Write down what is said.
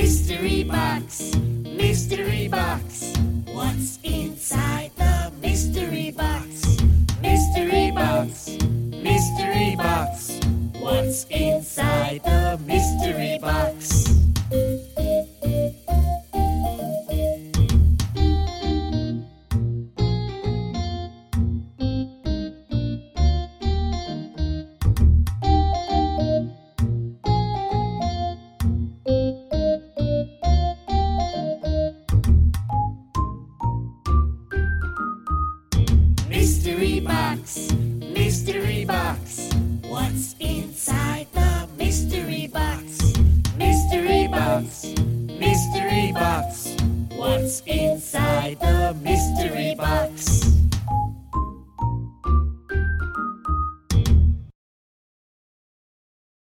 Mystery box, mystery box. What's inside the mystery box? Mystery box, mystery box. What's inside the mystery box? Mystery box, mystery box. What's inside the mystery box? Mystery box, mystery box. What's inside?